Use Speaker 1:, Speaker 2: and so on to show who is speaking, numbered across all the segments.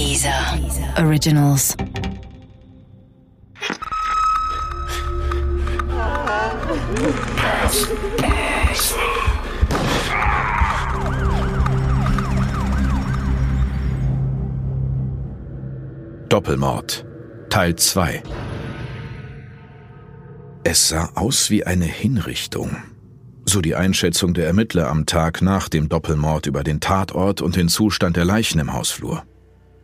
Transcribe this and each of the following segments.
Speaker 1: Dieser Originals.
Speaker 2: Doppelmord Teil 2 Es sah aus wie eine Hinrichtung. So die Einschätzung der Ermittler am Tag nach dem Doppelmord über den Tatort und den Zustand der Leichen im Hausflur.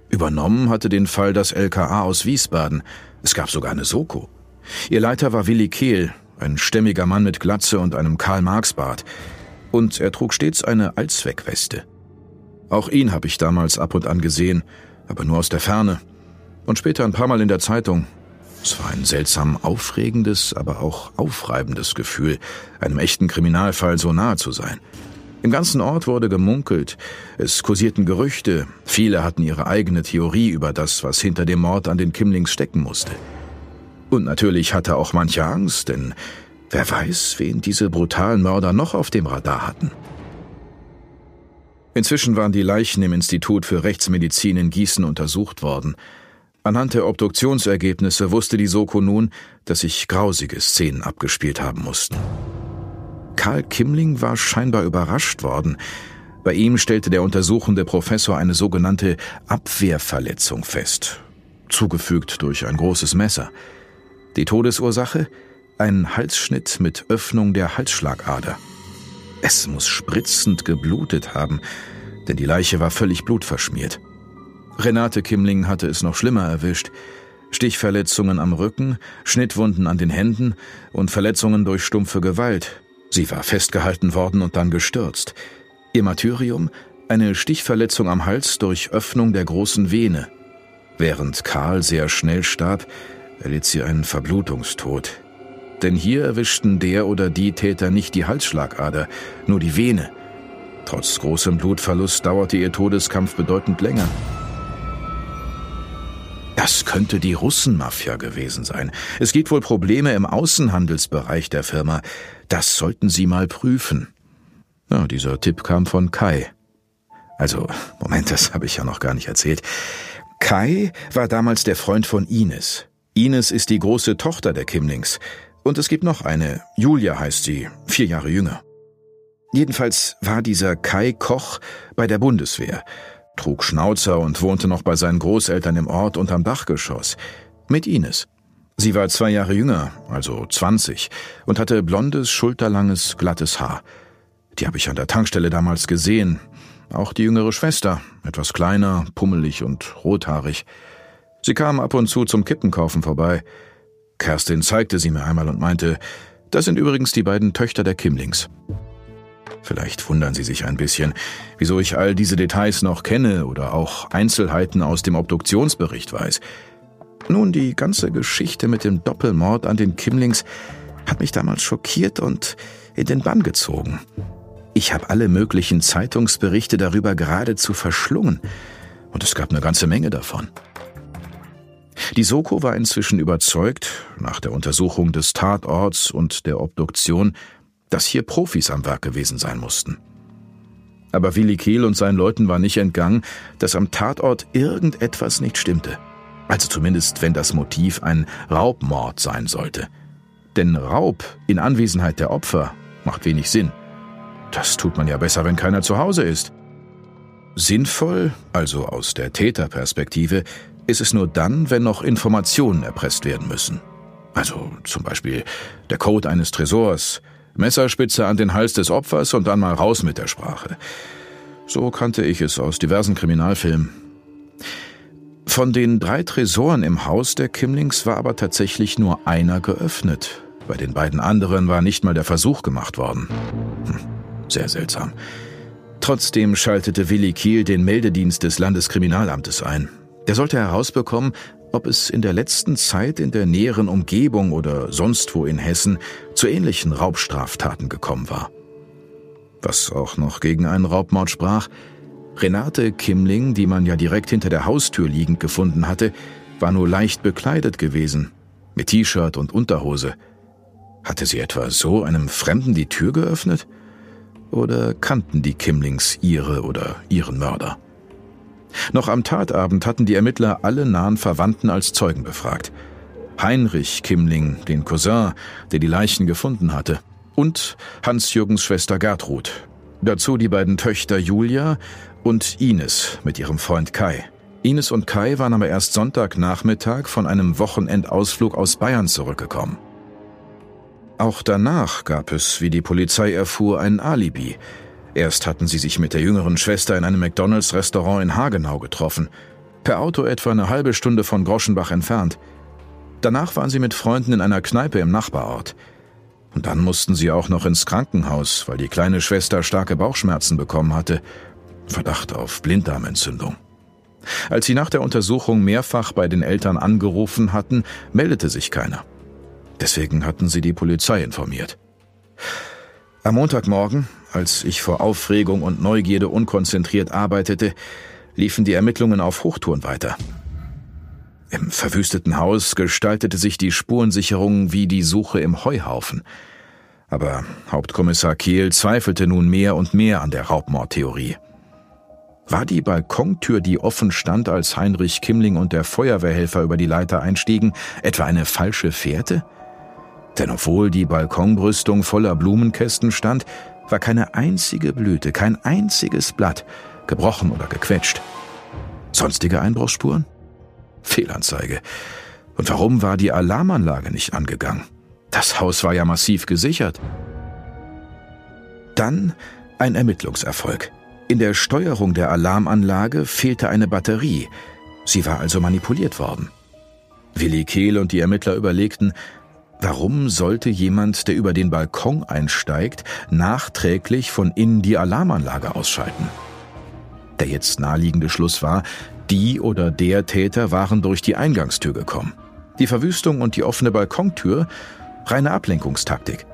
Speaker 2: Übernommen hatte den Fall das LKA aus Wiesbaden. Es gab sogar eine Soko. Ihr Leiter war Willi Kehl, ein stämmiger Mann mit Glatze und einem Karl-Marx-Bart. Und er trug stets eine Allzweckweste. Auch ihn habe ich damals ab und an gesehen, aber nur aus der Ferne. Und später ein paar Mal in der Zeitung. Es war ein seltsam aufregendes, aber auch aufreibendes Gefühl, einem echten Kriminalfall so nahe zu sein. Im ganzen Ort wurde gemunkelt, es kursierten Gerüchte, viele hatten ihre eigene Theorie über das, was hinter dem Mord an den Kimlings stecken musste. Und natürlich hatte auch manche Angst, denn wer weiß, wen diese brutalen Mörder noch auf dem Radar hatten. Inzwischen waren die Leichen im Institut für Rechtsmedizin in Gießen untersucht worden – Anhand der Obduktionsergebnisse wusste die Soko nun, dass sich grausige Szenen abgespielt haben mussten. Karl Kimling war scheinbar überrascht worden. Bei ihm stellte der untersuchende Professor eine sogenannte Abwehrverletzung fest, zugefügt durch ein großes Messer. Die Todesursache? Ein Halsschnitt mit Öffnung der Halsschlagader. Es muss spritzend geblutet haben, denn die Leiche war völlig blutverschmiert. Renate Kimling hatte es noch schlimmer erwischt. Stichverletzungen am Rücken, Schnittwunden an den Händen und Verletzungen durch stumpfe Gewalt. Sie war festgehalten worden und dann gestürzt. Ihr Martyrium? Eine Stichverletzung am Hals durch Öffnung der großen Vene. Während Karl sehr schnell starb, erlitt sie einen Verblutungstod. Denn hier erwischten der oder die Täter nicht die Halsschlagader, nur die Vene. Trotz großem Blutverlust dauerte ihr Todeskampf bedeutend länger. Das könnte die Russenmafia gewesen sein. Es gibt wohl Probleme im Außenhandelsbereich der Firma. Das sollten Sie mal prüfen. Ja, dieser Tipp kam von Kai. Also, Moment, das habe ich ja noch gar nicht erzählt. Kai war damals der Freund von Ines. Ines ist die große Tochter der Kimlings. Und es gibt noch eine, Julia heißt sie, vier Jahre jünger. Jedenfalls war dieser Kai Koch bei der Bundeswehr trug Schnauzer und wohnte noch bei seinen Großeltern im Ort unterm Dachgeschoss. Mit Ines. Sie war zwei Jahre jünger, also zwanzig, und hatte blondes, schulterlanges, glattes Haar. Die habe ich an der Tankstelle damals gesehen. Auch die jüngere Schwester, etwas kleiner, pummelig und rothaarig. Sie kam ab und zu zum Kippenkaufen vorbei. Kerstin zeigte sie mir einmal und meinte, das sind übrigens die beiden Töchter der Kimlings. Vielleicht wundern Sie sich ein bisschen, wieso ich all diese Details noch kenne oder auch Einzelheiten aus dem Obduktionsbericht weiß. Nun, die ganze Geschichte mit dem Doppelmord an den Kimlings hat mich damals schockiert und in den Bann gezogen. Ich habe alle möglichen Zeitungsberichte darüber geradezu verschlungen, und es gab eine ganze Menge davon. Die Soko war inzwischen überzeugt, nach der Untersuchung des Tatorts und der Obduktion, dass hier Profis am Werk gewesen sein mussten. Aber Willi Kehl und seinen Leuten war nicht entgangen, dass am Tatort irgendetwas nicht stimmte. Also zumindest, wenn das Motiv ein Raubmord sein sollte. Denn Raub in Anwesenheit der Opfer macht wenig Sinn. Das tut man ja besser, wenn keiner zu Hause ist. Sinnvoll, also aus der Täterperspektive, ist es nur dann, wenn noch Informationen erpresst werden müssen. Also zum Beispiel der Code eines Tresors, Messerspitze an den Hals des Opfers und dann mal raus mit der Sprache. So kannte ich es aus diversen Kriminalfilmen. Von den drei Tresoren im Haus der Kimlings war aber tatsächlich nur einer geöffnet. Bei den beiden anderen war nicht mal der Versuch gemacht worden. Hm, sehr seltsam. Trotzdem schaltete Willi Kiel den Meldedienst des Landeskriminalamtes ein. Der sollte herausbekommen, ob es in der letzten Zeit in der näheren Umgebung oder sonst wo in Hessen zu ähnlichen Raubstraftaten gekommen war. Was auch noch gegen einen Raubmord sprach, Renate Kimling, die man ja direkt hinter der Haustür liegend gefunden hatte, war nur leicht bekleidet gewesen, mit T-Shirt und Unterhose. Hatte sie etwa so einem Fremden die Tür geöffnet? Oder kannten die Kimlings ihre oder ihren Mörder? Noch am Tatabend hatten die Ermittler alle nahen Verwandten als Zeugen befragt. Heinrich Kimmling, den Cousin, der die Leichen gefunden hatte, und Hans-Jürgens Schwester Gertrud. Dazu die beiden Töchter Julia und Ines mit ihrem Freund Kai. Ines und Kai waren aber erst Sonntagnachmittag von einem Wochenendausflug aus Bayern zurückgekommen. Auch danach gab es, wie die Polizei erfuhr, ein Alibi. Erst hatten sie sich mit der jüngeren Schwester in einem McDonalds-Restaurant in Hagenau getroffen, per Auto etwa eine halbe Stunde von Groschenbach entfernt. Danach waren sie mit Freunden in einer Kneipe im Nachbarort. Und dann mussten sie auch noch ins Krankenhaus, weil die kleine Schwester starke Bauchschmerzen bekommen hatte. Verdacht auf Blinddarmentzündung. Als sie nach der Untersuchung mehrfach bei den Eltern angerufen hatten, meldete sich keiner. Deswegen hatten sie die Polizei informiert. Am Montagmorgen, als ich vor Aufregung und Neugierde unkonzentriert arbeitete, liefen die Ermittlungen auf Hochtouren weiter. Im verwüsteten Haus gestaltete sich die Spurensicherung wie die Suche im Heuhaufen. Aber Hauptkommissar Kehl zweifelte nun mehr und mehr an der Raubmordtheorie. War die Balkontür, die offen stand, als Heinrich Kimmling und der Feuerwehrhelfer über die Leiter einstiegen, etwa eine falsche Fährte? Denn obwohl die Balkonbrüstung voller Blumenkästen stand, war keine einzige Blüte, kein einziges Blatt gebrochen oder gequetscht. Sonstige Einbruchsspuren? Fehlanzeige. Und warum war die Alarmanlage nicht angegangen? Das Haus war ja massiv gesichert. Dann ein Ermittlungserfolg. In der Steuerung der Alarmanlage fehlte eine Batterie. Sie war also manipuliert worden. Willi Kehl und die Ermittler überlegten, warum sollte jemand, der über den Balkon einsteigt, nachträglich von innen die Alarmanlage ausschalten? Der jetzt naheliegende Schluss war, die oder der Täter waren durch die Eingangstür gekommen. Die Verwüstung und die offene Balkontür reine Ablenkungstaktik.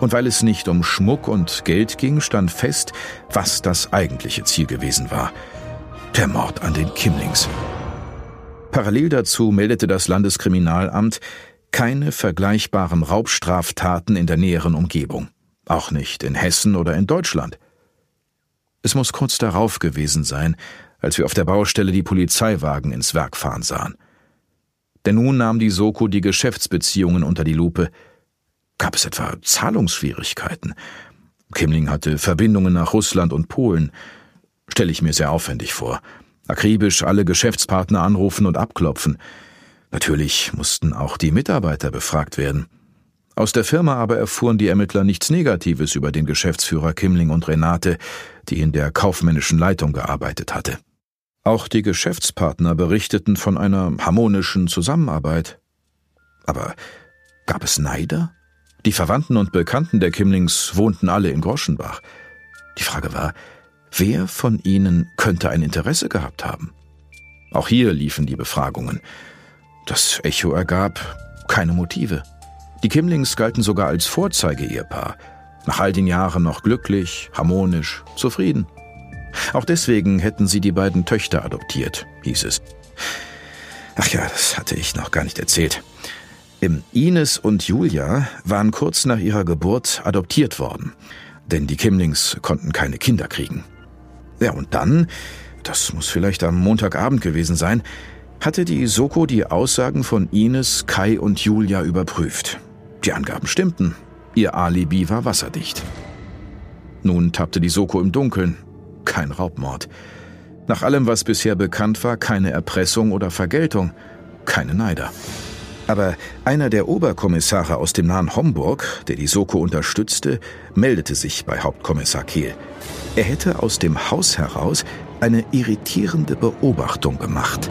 Speaker 2: Und weil es nicht um Schmuck und Geld ging, stand fest, was das eigentliche Ziel gewesen war. Der Mord an den Kimlings. Parallel dazu meldete das Landeskriminalamt keine vergleichbaren Raubstraftaten in der näheren Umgebung. Auch nicht in Hessen oder in Deutschland. Es muss kurz darauf gewesen sein, als wir auf der Baustelle die Polizeiwagen ins Werk fahren sahen. Denn nun nahm die Soko die Geschäftsbeziehungen unter die Lupe, Gab es etwa Zahlungsschwierigkeiten? Kimling hatte Verbindungen nach Russland und Polen. Stelle ich mir sehr aufwendig vor. Akribisch alle Geschäftspartner anrufen und abklopfen. Natürlich mussten auch die Mitarbeiter befragt werden. Aus der Firma aber erfuhren die Ermittler nichts Negatives über den Geschäftsführer Kimling und Renate, die in der kaufmännischen Leitung gearbeitet hatte. Auch die Geschäftspartner berichteten von einer harmonischen Zusammenarbeit. Aber gab es Neider? Die Verwandten und Bekannten der Kimlings wohnten alle in Groschenbach. Die Frage war, wer von ihnen könnte ein Interesse gehabt haben? Auch hier liefen die Befragungen. Das Echo ergab keine Motive. Die Kimlings galten sogar als Vorzeige-Ehepaar. Nach all den Jahren noch glücklich, harmonisch, zufrieden. Auch deswegen hätten sie die beiden Töchter adoptiert, hieß es. Ach ja, das hatte ich noch gar nicht erzählt. Ines und Julia waren kurz nach ihrer Geburt adoptiert worden, denn die Kimlings konnten keine Kinder kriegen. Ja, und dann, das muss vielleicht am Montagabend gewesen sein, hatte die Soko die Aussagen von Ines, Kai und Julia überprüft. Die Angaben stimmten. Ihr Alibi war wasserdicht. Nun tappte die Soko im Dunkeln. Kein Raubmord. Nach allem, was bisher bekannt war, keine Erpressung oder Vergeltung. Keine Neider. Aber einer der Oberkommissare aus dem nahen Homburg, der die Soko unterstützte, meldete sich bei Hauptkommissar Kehl. Er hätte aus dem Haus heraus eine irritierende Beobachtung gemacht.